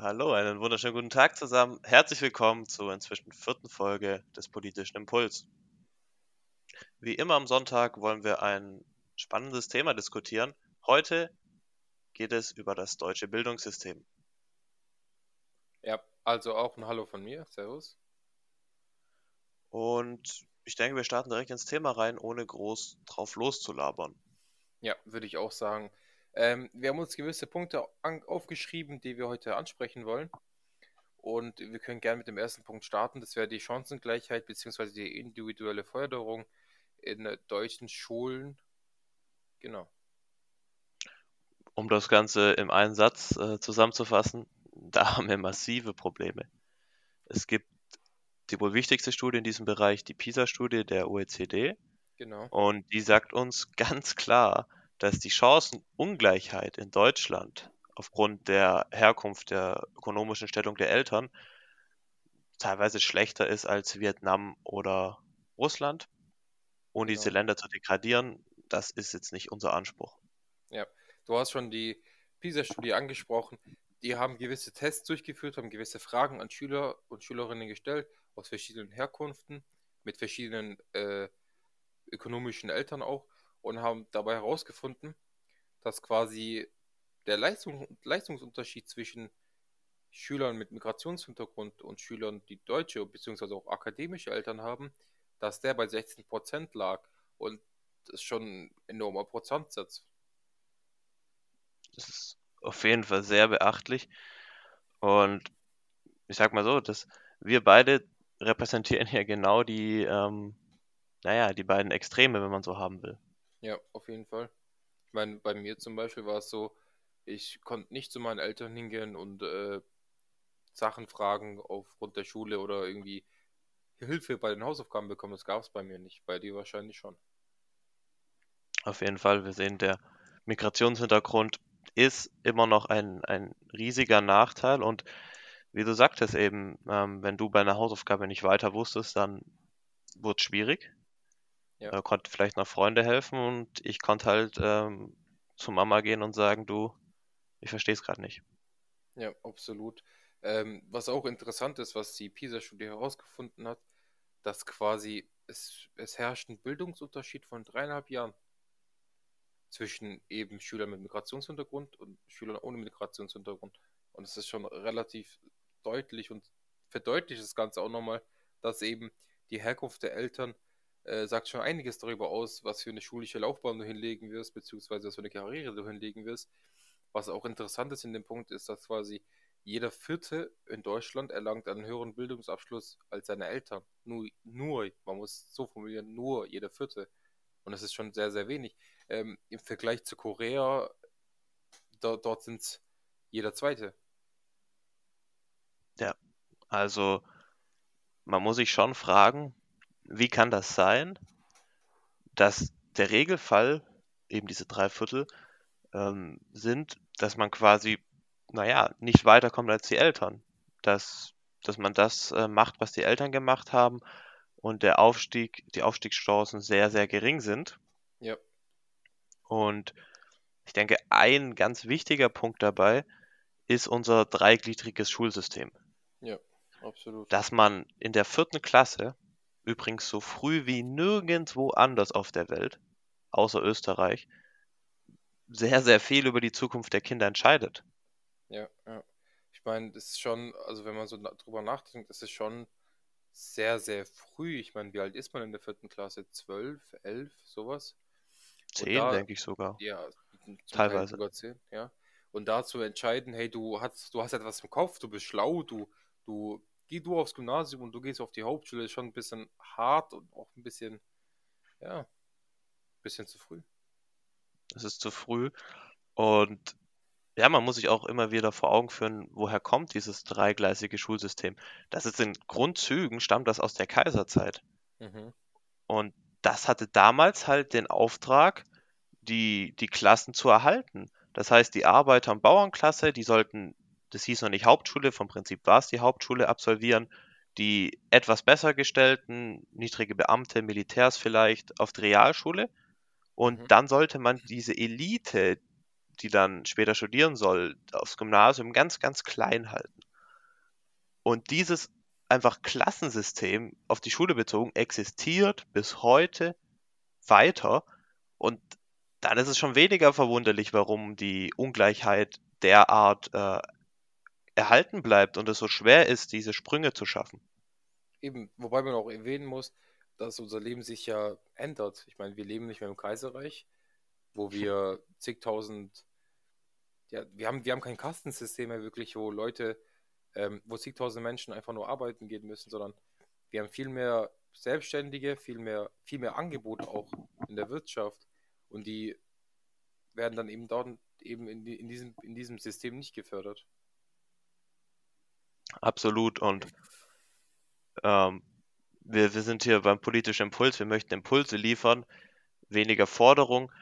Hallo, einen wunderschönen guten Tag zusammen. Herzlich willkommen zur inzwischen vierten Folge des Politischen Impuls. Wie immer am Sonntag wollen wir ein spannendes Thema diskutieren. Heute geht es über das deutsche Bildungssystem. Ja, also auch ein Hallo von mir. Servus. Und ich denke, wir starten direkt ins Thema rein, ohne groß drauf loszulabern. Ja, würde ich auch sagen. Ähm, wir haben uns gewisse Punkte aufgeschrieben, die wir heute ansprechen wollen. Und wir können gerne mit dem ersten Punkt starten. Das wäre die Chancengleichheit bzw. die individuelle Förderung in deutschen Schulen. Genau. Um das Ganze im einen Satz äh, zusammenzufassen, da haben wir massive Probleme. Es gibt die wohl wichtigste Studie in diesem Bereich, die PISA-Studie der OECD. Genau. Und die sagt uns ganz klar, dass die Chancenungleichheit in Deutschland aufgrund der Herkunft, der ökonomischen Stellung der Eltern teilweise schlechter ist als Vietnam oder Russland. Genau. diese Länder zu degradieren, das ist jetzt nicht unser Anspruch. Ja, du hast schon die PISA-Studie angesprochen. Die haben gewisse Tests durchgeführt, haben gewisse Fragen an Schüler und Schülerinnen gestellt aus verschiedenen Herkunften, mit verschiedenen äh, ökonomischen Eltern auch und haben dabei herausgefunden, dass quasi der Leistung, Leistungsunterschied zwischen Schülern mit Migrationshintergrund und Schülern, die deutsche bzw. auch akademische Eltern haben, dass der bei 16% lag und das ist schon ein enormer Prozentsatz. Das ist auf jeden Fall sehr beachtlich und ich sag mal so, dass wir beide repräsentieren ja genau die, ähm, naja, die beiden Extreme, wenn man so haben will. Ja, auf jeden Fall. Ich meine, bei mir zum Beispiel war es so, ich konnte nicht zu meinen Eltern hingehen und äh, Sachen fragen aufgrund der Schule oder irgendwie Hilfe bei den Hausaufgaben bekommen. Das gab es bei mir nicht. Bei dir wahrscheinlich schon. Auf jeden Fall. Wir sehen, der Migrationshintergrund ist immer noch ein, ein riesiger Nachteil. Und wie du sagtest eben, ähm, wenn du bei einer Hausaufgabe nicht weiter wusstest, dann wurde es schwierig. Ja. Da konnte vielleicht noch Freunde helfen und ich konnte halt ähm, zu Mama gehen und sagen, du, ich verstehe es gerade nicht. Ja, absolut. Ähm, was auch interessant ist, was die PISA-Studie herausgefunden hat, dass quasi es, es herrscht ein Bildungsunterschied von dreieinhalb Jahren zwischen eben Schülern mit Migrationshintergrund und Schülern ohne Migrationshintergrund. Und es ist schon relativ deutlich und verdeutlicht das Ganze auch nochmal, dass eben die Herkunft der Eltern äh, sagt schon einiges darüber aus, was für eine schulische Laufbahn du hinlegen wirst, beziehungsweise was für eine Karriere du hinlegen wirst. Was auch interessant ist in dem Punkt, ist, dass quasi jeder Vierte in Deutschland erlangt einen höheren Bildungsabschluss als seine Eltern. Nur, nur, man muss so formulieren, nur jeder Vierte. Und das ist schon sehr, sehr wenig. Ähm, Im Vergleich zu Korea, da, dort sind es jeder Zweite. Ja, also man muss sich schon fragen, wie kann das sein, dass der Regelfall, eben diese drei Viertel, ähm, sind, dass man quasi, naja, nicht weiterkommt als die Eltern. Dass, dass man das äh, macht, was die Eltern gemacht haben und der Aufstieg, die Aufstiegschancen sehr, sehr gering sind. Ja. Und ich denke, ein ganz wichtiger Punkt dabei ist unser dreigliedriges Schulsystem. Ja, absolut. Dass man in der vierten Klasse übrigens so früh wie nirgendwo anders auf der Welt, außer Österreich, sehr, sehr viel über die Zukunft der Kinder entscheidet. Ja, ja. Ich meine, das ist schon, also wenn man so drüber nachdenkt, das ist schon sehr, sehr früh. Ich meine, wie alt ist man in der vierten Klasse? Zwölf, elf, sowas? Zehn, denke ich sogar. Ja, teilweise. sogar zehn, ja. Und da zu entscheiden, hey, du hast, du hast etwas im Kopf, du bist schlau, du, du geh du aufs Gymnasium und du gehst auf die Hauptschule, ist schon ein bisschen hart und auch ein bisschen, ja, ein bisschen zu früh. Es ist zu früh. Und ja, man muss sich auch immer wieder vor Augen führen, woher kommt dieses dreigleisige Schulsystem. Das ist in Grundzügen, stammt das aus der Kaiserzeit. Mhm. Und das hatte damals halt den Auftrag, die, die Klassen zu erhalten. Das heißt, die Arbeiter- und Bauernklasse, die sollten das hieß noch nicht Hauptschule, vom Prinzip war es die Hauptschule, absolvieren. Die etwas besser gestellten, niedrige Beamte, Militärs vielleicht, auf die Realschule. Und mhm. dann sollte man diese Elite, die dann später studieren soll, aufs Gymnasium ganz, ganz klein halten. Und dieses einfach Klassensystem auf die Schule bezogen existiert bis heute weiter. Und dann ist es schon weniger verwunderlich, warum die Ungleichheit derart äh, erhalten bleibt und es so schwer ist, diese Sprünge zu schaffen. Eben, wobei man auch erwähnen muss, dass unser Leben sich ja ändert. Ich meine, wir leben nicht mehr im Kaiserreich, wo wir zigtausend, ja, wir haben, wir haben kein Kastensystem mehr wirklich, wo Leute, ähm, wo zigtausend Menschen einfach nur arbeiten gehen müssen, sondern wir haben viel mehr Selbstständige, viel mehr, viel mehr Angebote auch in der Wirtschaft und die werden dann eben dort eben in, in, diesem, in diesem System nicht gefördert. Absolut und ähm, wir, wir sind hier beim politischen Impuls, wir möchten Impulse liefern, weniger Forderung.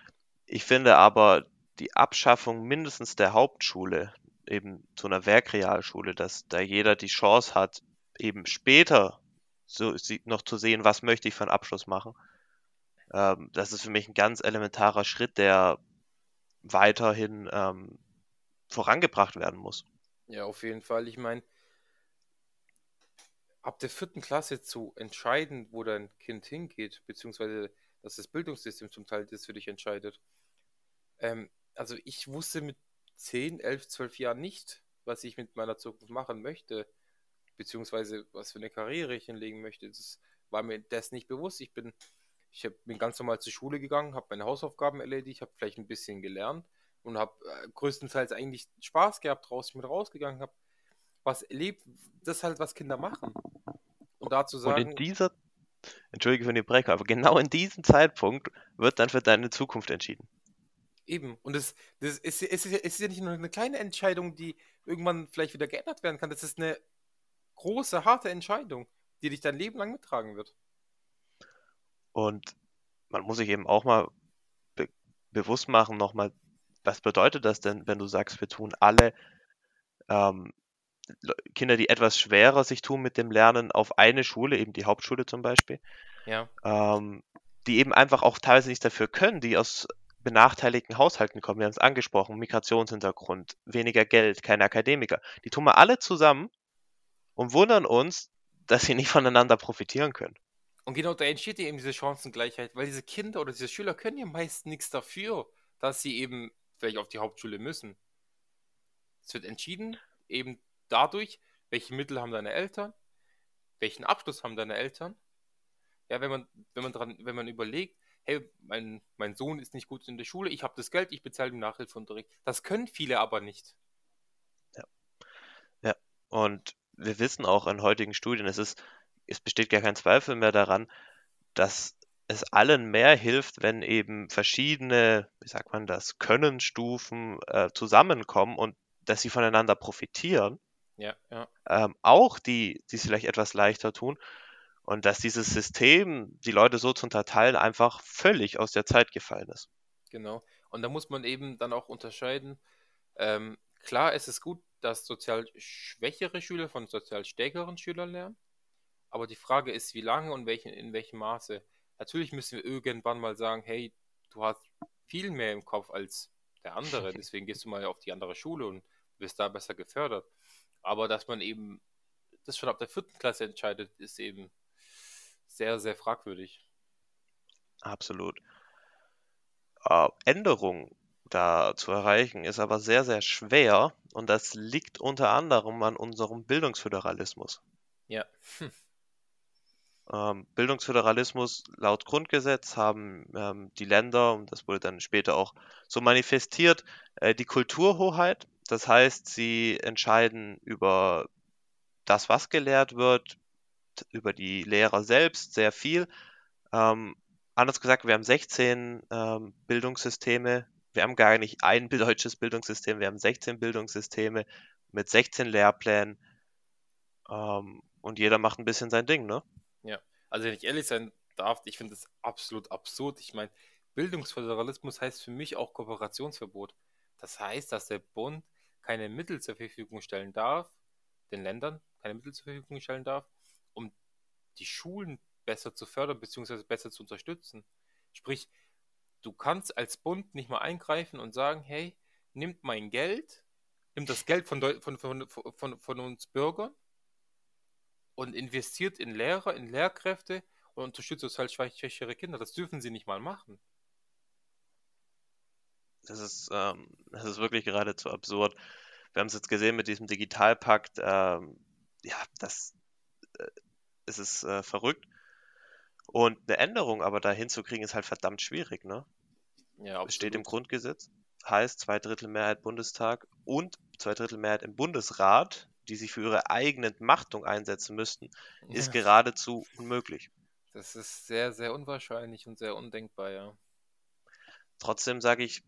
Ich finde aber die Abschaffung mindestens der Hauptschule, eben zu einer Werkrealschule, dass da jeder die Chance hat, eben später so, noch zu sehen, was möchte ich für einen Abschluss machen. Ähm, das ist für mich ein ganz elementarer Schritt, der weiterhin ähm, vorangebracht werden muss. Ja, auf jeden Fall. Ich meine, ab der vierten Klasse zu entscheiden, wo dein Kind hingeht, beziehungsweise dass das Bildungssystem zum Teil das für dich entscheidet. Ähm, also ich wusste mit 10, 11, 12 Jahren nicht, was ich mit meiner Zukunft machen möchte, beziehungsweise was für eine Karriere ich hinlegen möchte. Das war mir das nicht bewusst. Ich bin, ich hab, bin ganz normal zur Schule gegangen, habe meine Hausaufgaben erledigt, habe vielleicht ein bisschen gelernt und habe äh, größtenteils eigentlich Spaß gehabt draußen, mit rausgegangen, habe was erlebt, das ist halt, was Kinder machen. Und dazu sagen. Und in dieser, entschuldige für den Brecher, aber genau in diesem Zeitpunkt wird dann für deine Zukunft entschieden. Eben. Und es, das ist, es, ist, ist ja nicht nur eine kleine Entscheidung, die irgendwann vielleicht wieder geändert werden kann. Das ist eine große, harte Entscheidung, die dich dein Leben lang mittragen wird. Und man muss sich eben auch mal be bewusst machen, nochmal, was bedeutet das denn, wenn du sagst, wir tun alle ähm, Kinder, die etwas schwerer sich tun mit dem Lernen, auf eine Schule, eben die Hauptschule zum Beispiel, ja. ähm, die eben einfach auch teilweise nichts dafür können, die aus benachteiligten Haushalten kommen. Wir haben es angesprochen, Migrationshintergrund, weniger Geld, keine Akademiker. Die tun wir alle zusammen und wundern uns, dass sie nicht voneinander profitieren können. Und genau da entsteht eben diese Chancengleichheit, weil diese Kinder oder diese Schüler können ja meist nichts dafür, dass sie eben vielleicht auf die Hauptschule müssen. Es wird entschieden, eben dadurch, welche Mittel haben deine Eltern, welchen Abschluss haben deine Eltern. Ja, wenn man, wenn man dran, wenn man überlegt, hey, mein, mein Sohn ist nicht gut in der Schule, ich habe das Geld, ich bezahle den Nachhilfeunterricht. Das können viele aber nicht. Ja. Ja, und wir wissen auch in heutigen Studien, es ist, es besteht gar kein Zweifel mehr daran, dass es allen mehr hilft, wenn eben verschiedene, wie sagt man das, Könnenstufen äh, zusammenkommen und dass sie voneinander profitieren ja, ja. Ähm, auch die, die es vielleicht etwas leichter tun. Und dass dieses System, die Leute so zu unterteilen, einfach völlig aus der Zeit gefallen ist. Genau. Und da muss man eben dann auch unterscheiden. Ähm, klar, es ist gut, dass sozial schwächere Schüler von sozial stärkeren Schülern lernen. Aber die Frage ist, wie lange und welchen, in welchem Maße. Natürlich müssen wir irgendwann mal sagen, hey, du hast viel mehr im Kopf als der andere, deswegen gehst du mal auf die andere Schule und wirst da besser gefördert. Aber dass man eben das schon ab der vierten Klasse entscheidet, ist eben sehr, sehr fragwürdig. Absolut. Äh, Änderungen da zu erreichen ist aber sehr, sehr schwer und das liegt unter anderem an unserem Bildungsföderalismus. Ja. Hm. Ähm, Bildungsföderalismus laut Grundgesetz haben ähm, die Länder, und das wurde dann später auch so manifestiert, äh, die Kulturhoheit das heißt, sie entscheiden über das, was gelehrt wird, über die Lehrer selbst sehr viel. Ähm, anders gesagt, wir haben 16 ähm, Bildungssysteme. Wir haben gar nicht ein deutsches Bildungssystem, wir haben 16 Bildungssysteme mit 16 Lehrplänen. Ähm, und jeder macht ein bisschen sein Ding, ne? Ja, also wenn ich ehrlich sein darf, ich finde das absolut absurd. Ich meine, Bildungsföderalismus heißt für mich auch Kooperationsverbot. Das heißt, dass der Bund keine Mittel zur Verfügung stellen darf, den Ländern keine Mittel zur Verfügung stellen darf, um die Schulen besser zu fördern bzw. besser zu unterstützen. Sprich, du kannst als Bund nicht mal eingreifen und sagen, hey, nimmt mein Geld, nimmt das Geld von, von, von, von, von uns Bürgern und investiert in Lehrer, in Lehrkräfte und unterstützt sozial schwächere Kinder. Das dürfen sie nicht mal machen. Das ist, ähm, das ist wirklich geradezu absurd. Wir haben es jetzt gesehen mit diesem Digitalpakt. Ähm, ja, das äh, ist es äh, verrückt. Und eine Änderung aber da hinzukriegen, ist halt verdammt schwierig, ne? Ja, Es steht im Grundgesetz, heißt zwei Drittel Mehrheit Bundestag und zwei Drittel Mehrheit im Bundesrat, die sich für ihre eigene Entmachtung einsetzen müssten, ist ja. geradezu unmöglich. Das ist sehr, sehr unwahrscheinlich und sehr undenkbar, ja. Trotzdem sage ich,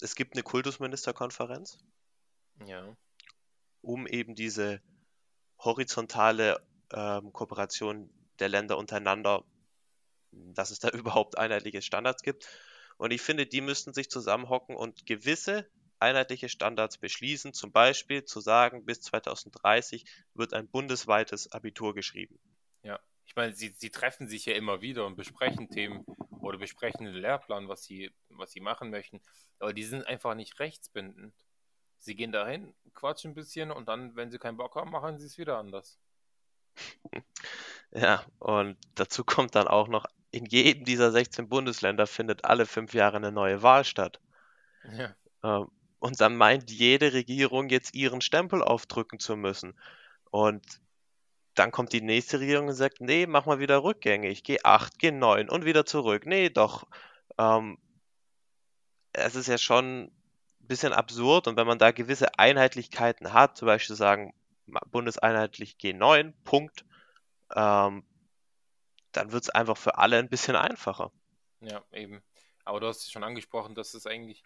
es gibt eine Kultusministerkonferenz. Ja. Um eben diese horizontale ähm, Kooperation der Länder untereinander, dass es da überhaupt einheitliche Standards gibt. Und ich finde, die müssten sich zusammenhocken und gewisse einheitliche Standards beschließen, zum Beispiel zu sagen, bis 2030 wird ein bundesweites Abitur geschrieben. Ja, ich meine, sie, sie treffen sich ja immer wieder und besprechen Themen oder besprechen den Lehrplan, was sie, was sie machen möchten, aber die sind einfach nicht rechtsbindend. Sie gehen dahin, quatschen ein bisschen und dann, wenn sie keinen Bock haben, machen sie es wieder anders. Ja, und dazu kommt dann auch noch, in jedem dieser 16 Bundesländer findet alle fünf Jahre eine neue Wahl statt. Ja. Ähm, und dann meint jede Regierung jetzt ihren Stempel aufdrücken zu müssen. Und dann kommt die nächste Regierung und sagt, nee, mach mal wieder rückgängig, geh 8, geh 9 und wieder zurück. Nee, doch. Ähm, es ist ja schon ein bisschen absurd und wenn man da gewisse Einheitlichkeiten hat, zum Beispiel sagen, bundeseinheitlich G9, Punkt, ähm, dann wird es einfach für alle ein bisschen einfacher. Ja, eben. Aber du hast es schon angesprochen, dass es eigentlich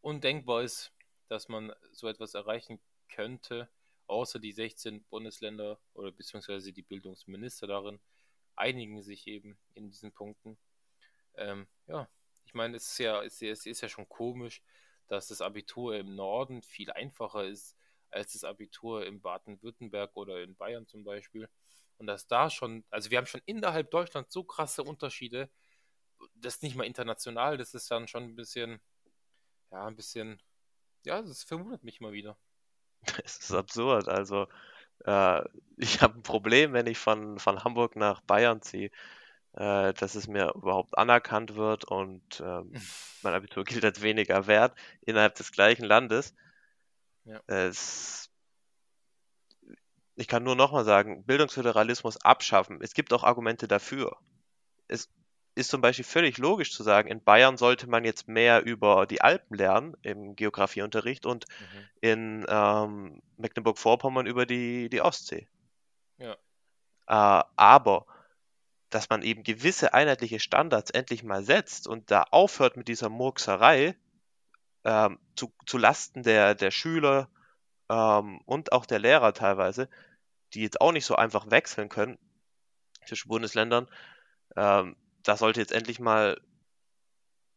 undenkbar ist, dass man so etwas erreichen könnte, außer die 16 Bundesländer oder beziehungsweise die Bildungsminister darin einigen sich eben in diesen Punkten. Ähm, ja, ich meine, es ist ja, es ist ja schon komisch, dass das Abitur im Norden viel einfacher ist als das Abitur in Baden-Württemberg oder in Bayern zum Beispiel. Und dass da schon, also wir haben schon innerhalb Deutschlands so krasse Unterschiede, das ist nicht mal international, das ist dann schon ein bisschen, ja, ein bisschen, ja, das verwundert mich immer wieder. Es ist absurd. Also, äh, ich habe ein Problem, wenn ich von, von Hamburg nach Bayern ziehe, äh, dass es mir überhaupt anerkannt wird und ähm, mein Abitur gilt als weniger wert innerhalb des gleichen Landes. Ja. Es, ich kann nur nochmal sagen, Bildungsföderalismus abschaffen. Es gibt auch Argumente dafür. Es ist zum Beispiel völlig logisch zu sagen, in Bayern sollte man jetzt mehr über die Alpen lernen im Geografieunterricht und mhm. in ähm, Mecklenburg-Vorpommern über die, die Ostsee. Ja. Äh, aber dass man eben gewisse einheitliche Standards endlich mal setzt und da aufhört mit dieser Murkserei ähm, zu, zu Lasten der, der Schüler ähm, und auch der Lehrer teilweise, die jetzt auch nicht so einfach wechseln können zwischen Bundesländern, ähm, da sollte jetzt endlich mal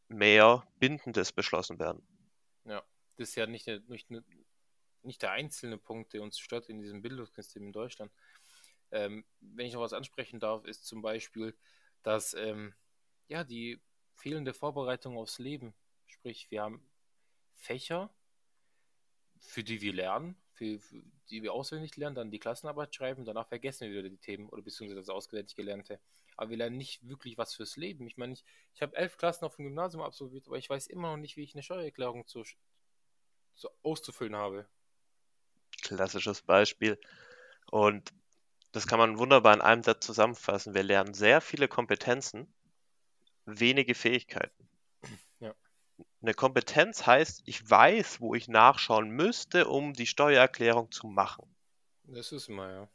mehr Bindendes beschlossen werden. Ja, das ist ja nicht, nicht, nicht der einzelne Punkt, der uns stört in diesem Bildungssystem in Deutschland. Ähm, wenn ich noch was ansprechen darf, ist zum Beispiel, dass ähm, ja die fehlende Vorbereitung aufs Leben, sprich, wir haben Fächer, für die wir lernen, für, für, die wir auswendig lernen, dann die Klassenarbeit schreiben, danach vergessen wir wieder die Themen oder beziehungsweise das auswendig Gelernte aber wir lernen nicht wirklich was fürs Leben. Ich meine, ich, ich habe elf Klassen auf dem Gymnasium absolviert, aber ich weiß immer noch nicht, wie ich eine Steuererklärung zu, zu auszufüllen habe. Klassisches Beispiel. Und das kann man wunderbar in einem Satz zusammenfassen. Wir lernen sehr viele Kompetenzen, wenige Fähigkeiten. Ja. Eine Kompetenz heißt, ich weiß, wo ich nachschauen müsste, um die Steuererklärung zu machen. Das ist immer, ja.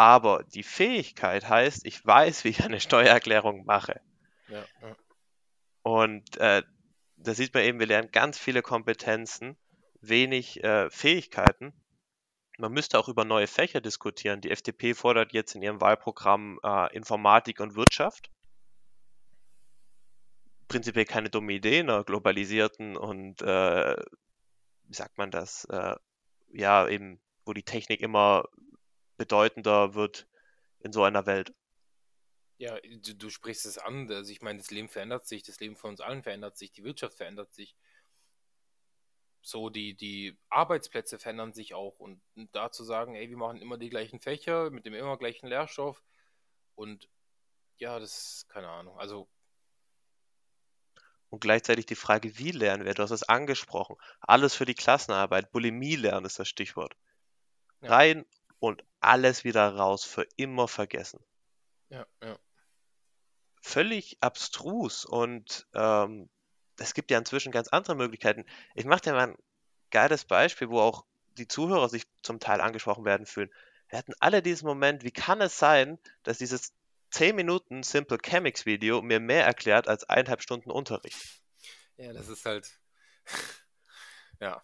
Aber die Fähigkeit heißt, ich weiß, wie ich eine Steuererklärung mache. Ja, ja. Und äh, da sieht man eben, wir lernen ganz viele Kompetenzen, wenig äh, Fähigkeiten. Man müsste auch über neue Fächer diskutieren. Die FDP fordert jetzt in ihrem Wahlprogramm äh, Informatik und Wirtschaft. Prinzipiell keine dumme Idee in einer globalisierten und, äh, wie sagt man das, äh, ja, eben, wo die Technik immer bedeutender wird in so einer Welt. Ja, du, du, sprichst es an. Also ich meine, das Leben verändert sich, das Leben von uns allen verändert sich, die Wirtschaft verändert sich. so die, die Arbeitsplätze verändern sich auch und da zu sagen, ey, wir machen immer die gleichen Fächer mit dem immer gleichen Lehrstoff und ja, das ist keine Ahnung. Also und gleichzeitig die Frage, wie lernen wir? Du hast es angesprochen. Alles für die Klassenarbeit. Bulimie lernen ist das Stichwort. Ja. Rein und alles wieder raus, für immer vergessen. Ja, ja. Völlig abstrus und ähm, es gibt ja inzwischen ganz andere Möglichkeiten. Ich mache dir mal ein geiles Beispiel, wo auch die Zuhörer sich zum Teil angesprochen werden fühlen. Wir hatten alle diesen Moment, wie kann es sein, dass dieses 10 Minuten Simple Chemics Video mir mehr erklärt als eineinhalb Stunden Unterricht. Ja, das ist halt. ja.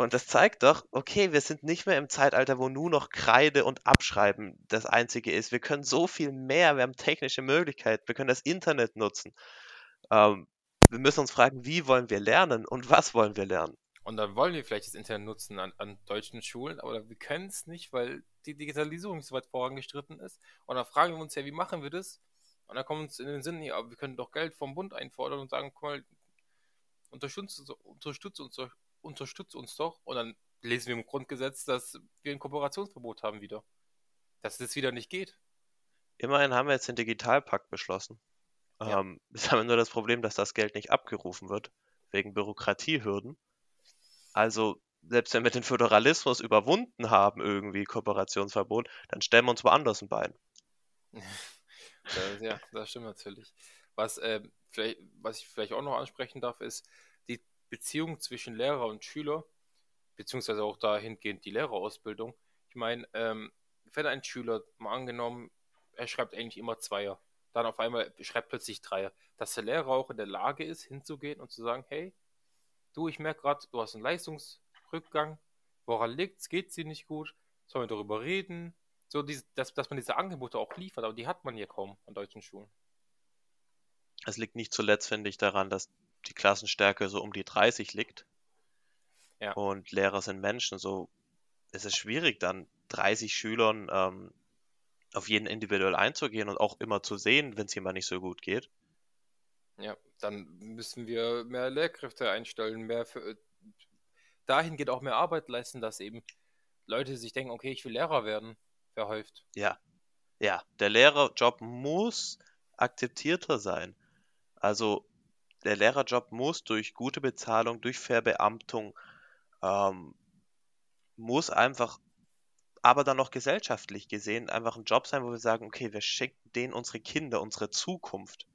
Und das zeigt doch, okay, wir sind nicht mehr im Zeitalter, wo nur noch Kreide und Abschreiben das Einzige ist. Wir können so viel mehr, wir haben technische Möglichkeiten, wir können das Internet nutzen. Ähm, wir müssen uns fragen, wie wollen wir lernen und was wollen wir lernen. Und dann wollen wir vielleicht das Internet nutzen an, an deutschen Schulen, aber wir können es nicht, weil die Digitalisierung so weit vorangestritten ist. Und dann fragen wir uns ja, wie machen wir das? Und dann kommt uns in den Sinn, ja, wir können doch Geld vom Bund einfordern und sagen, guck mal, unterstützt, unterstützt, uns, unterstützt uns doch. Und dann lesen wir im Grundgesetz, dass wir ein Kooperationsverbot haben wieder. Dass das wieder nicht geht. Immerhin haben wir jetzt den Digitalpakt beschlossen. Ja. Ähm, wir haben nur das Problem, dass das Geld nicht abgerufen wird, wegen Bürokratiehürden. Also, selbst wenn wir den Föderalismus überwunden haben, irgendwie Kooperationsverbot, dann stellen wir uns woanders ein Bein. ja, das stimmt natürlich. Was, äh, vielleicht, was ich vielleicht auch noch ansprechen darf, ist Beziehung zwischen Lehrer und Schüler, beziehungsweise auch dahingehend die Lehrerausbildung. Ich meine, ähm, wenn ein Schüler, mal angenommen, er schreibt eigentlich immer Zweier, dann auf einmal schreibt plötzlich Dreier, dass der Lehrer auch in der Lage ist, hinzugehen und zu sagen, hey, du, ich merke gerade, du hast einen Leistungsrückgang, woran liegt es, geht sie nicht gut, sollen wir darüber reden? So, diese, dass, dass man diese Angebote auch liefert, aber die hat man hier kaum an deutschen Schulen. Es liegt nicht zuletzt, finde ich, daran, dass die Klassenstärke so um die 30 liegt. Ja. Und Lehrer sind Menschen, so ist es schwierig, dann 30 Schülern ähm, auf jeden individuell einzugehen und auch immer zu sehen, wenn es jemand nicht so gut geht. Ja, dann müssen wir mehr Lehrkräfte einstellen, mehr für, dahin geht auch mehr Arbeit leisten, dass eben Leute sich denken, okay, ich will Lehrer werden, verhäuft. Ja, ja, der Lehrerjob muss akzeptierter sein. Also der Lehrerjob muss durch gute Bezahlung, durch Verbeamtung, ähm, muss einfach, aber dann noch gesellschaftlich gesehen, einfach ein Job sein, wo wir sagen, okay, wir schicken denen unsere Kinder, unsere Zukunft.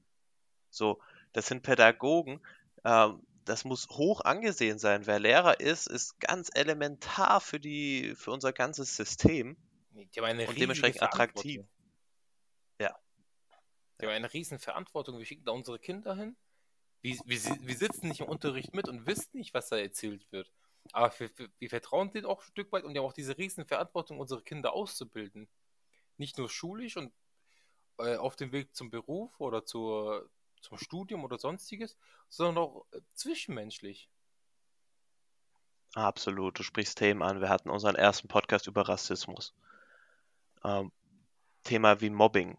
So, das sind Pädagogen, ähm, das muss hoch angesehen sein. Wer Lehrer ist, ist ganz elementar für, die, für unser ganzes System. Und dementsprechend attraktiv. Ja. Die haben eine riesen Verantwortung. Wir schicken da unsere Kinder hin. Wir, wir, wir sitzen nicht im Unterricht mit und wissen nicht, was da erzählt wird. Aber wir, wir vertrauen denen auch ein Stück weit und die haben auch diese riesen Verantwortung, unsere Kinder auszubilden. Nicht nur schulisch und äh, auf dem Weg zum Beruf oder zur, zum Studium oder sonstiges, sondern auch äh, zwischenmenschlich. Absolut, du sprichst Themen an. Wir hatten unseren ersten Podcast über Rassismus. Ähm, Thema wie Mobbing.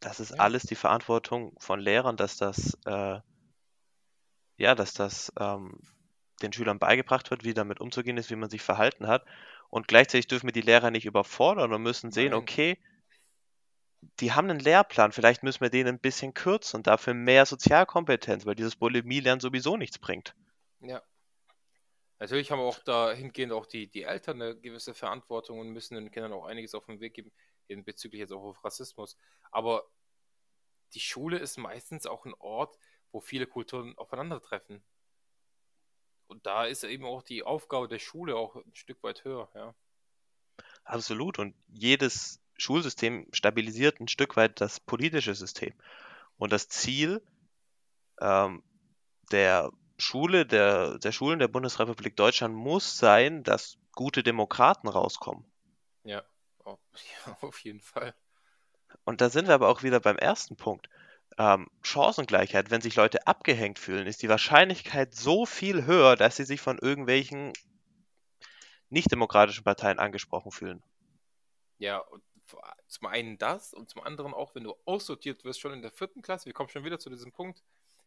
Das ist ja. alles die Verantwortung von Lehrern, dass das, äh, ja, dass das ähm, den Schülern beigebracht wird, wie damit umzugehen ist, wie man sich verhalten hat. Und gleichzeitig dürfen wir die Lehrer nicht überfordern und müssen sehen, Nein. okay, die haben einen Lehrplan, vielleicht müssen wir den ein bisschen kürzen und dafür mehr Sozialkompetenz, weil dieses Bulimie-Lernen sowieso nichts bringt. Ja. Natürlich haben auch dahingehend auch die, die Eltern eine gewisse Verantwortung und müssen den Kindern auch einiges auf den Weg geben, bezüglich jetzt auch auf Rassismus. Aber die Schule ist meistens auch ein Ort, wo viele Kulturen aufeinandertreffen. Und da ist eben auch die Aufgabe der Schule auch ein Stück weit höher, ja. Absolut. Und jedes Schulsystem stabilisiert ein Stück weit das politische System. Und das Ziel ähm, der Schule, der, der Schulen der Bundesrepublik Deutschland muss sein, dass gute Demokraten rauskommen. Ja, oh, ja auf jeden Fall. Und da sind wir aber auch wieder beim ersten Punkt. Ähm, Chancengleichheit, wenn sich Leute abgehängt fühlen, ist die Wahrscheinlichkeit so viel höher, dass sie sich von irgendwelchen nicht-demokratischen Parteien angesprochen fühlen. Ja, zum einen das und zum anderen auch, wenn du aussortiert wirst, schon in der vierten Klasse, wir kommen schon wieder zu diesem Punkt,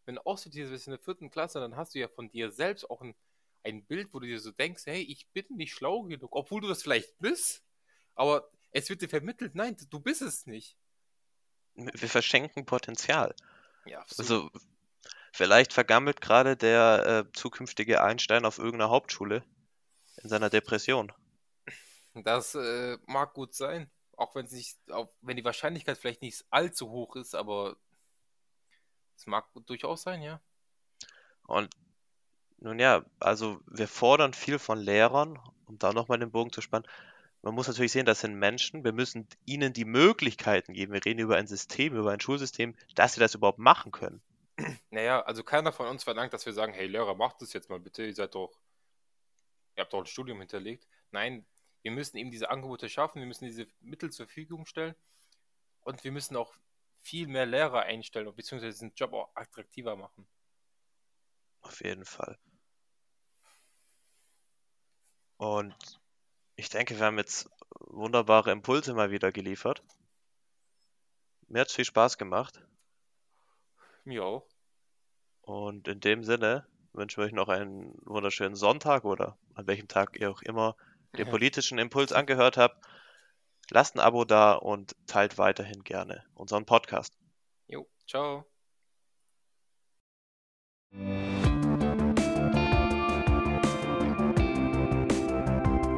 wenn du aussortiert wirst in der vierten Klasse, dann hast du ja von dir selbst auch ein, ein Bild, wo du dir so denkst, hey, ich bin nicht schlau genug, obwohl du das vielleicht bist, aber es wird dir vermittelt, nein, du bist es nicht. Wir verschenken Potenzial. Ja, Also vielleicht vergammelt gerade der äh, zukünftige Einstein auf irgendeiner Hauptschule in seiner Depression. Das äh, mag gut sein, auch wenn es nicht, auch wenn die Wahrscheinlichkeit vielleicht nicht allzu hoch ist, aber es mag durchaus sein, ja. Und nun ja, also wir fordern viel von Lehrern, um da nochmal den Bogen zu spannen. Man muss natürlich sehen, das sind Menschen. Wir müssen ihnen die Möglichkeiten geben. Wir reden über ein System, über ein Schulsystem, dass sie das überhaupt machen können. Naja, also keiner von uns verlangt, dass wir sagen, hey Lehrer, macht das jetzt mal bitte, ihr seid doch, ihr habt doch ein Studium hinterlegt. Nein, wir müssen eben diese Angebote schaffen, wir müssen diese Mittel zur Verfügung stellen und wir müssen auch viel mehr Lehrer einstellen, beziehungsweise den Job auch attraktiver machen. Auf jeden Fall. Und ich denke, wir haben jetzt wunderbare Impulse mal wieder geliefert. Mir hat es viel Spaß gemacht. Mir auch. Und in dem Sinne wünschen wir euch noch einen wunderschönen Sonntag oder an welchem Tag ihr auch immer den politischen Impuls angehört habt. Lasst ein Abo da und teilt weiterhin gerne unseren Podcast. Jo, ciao.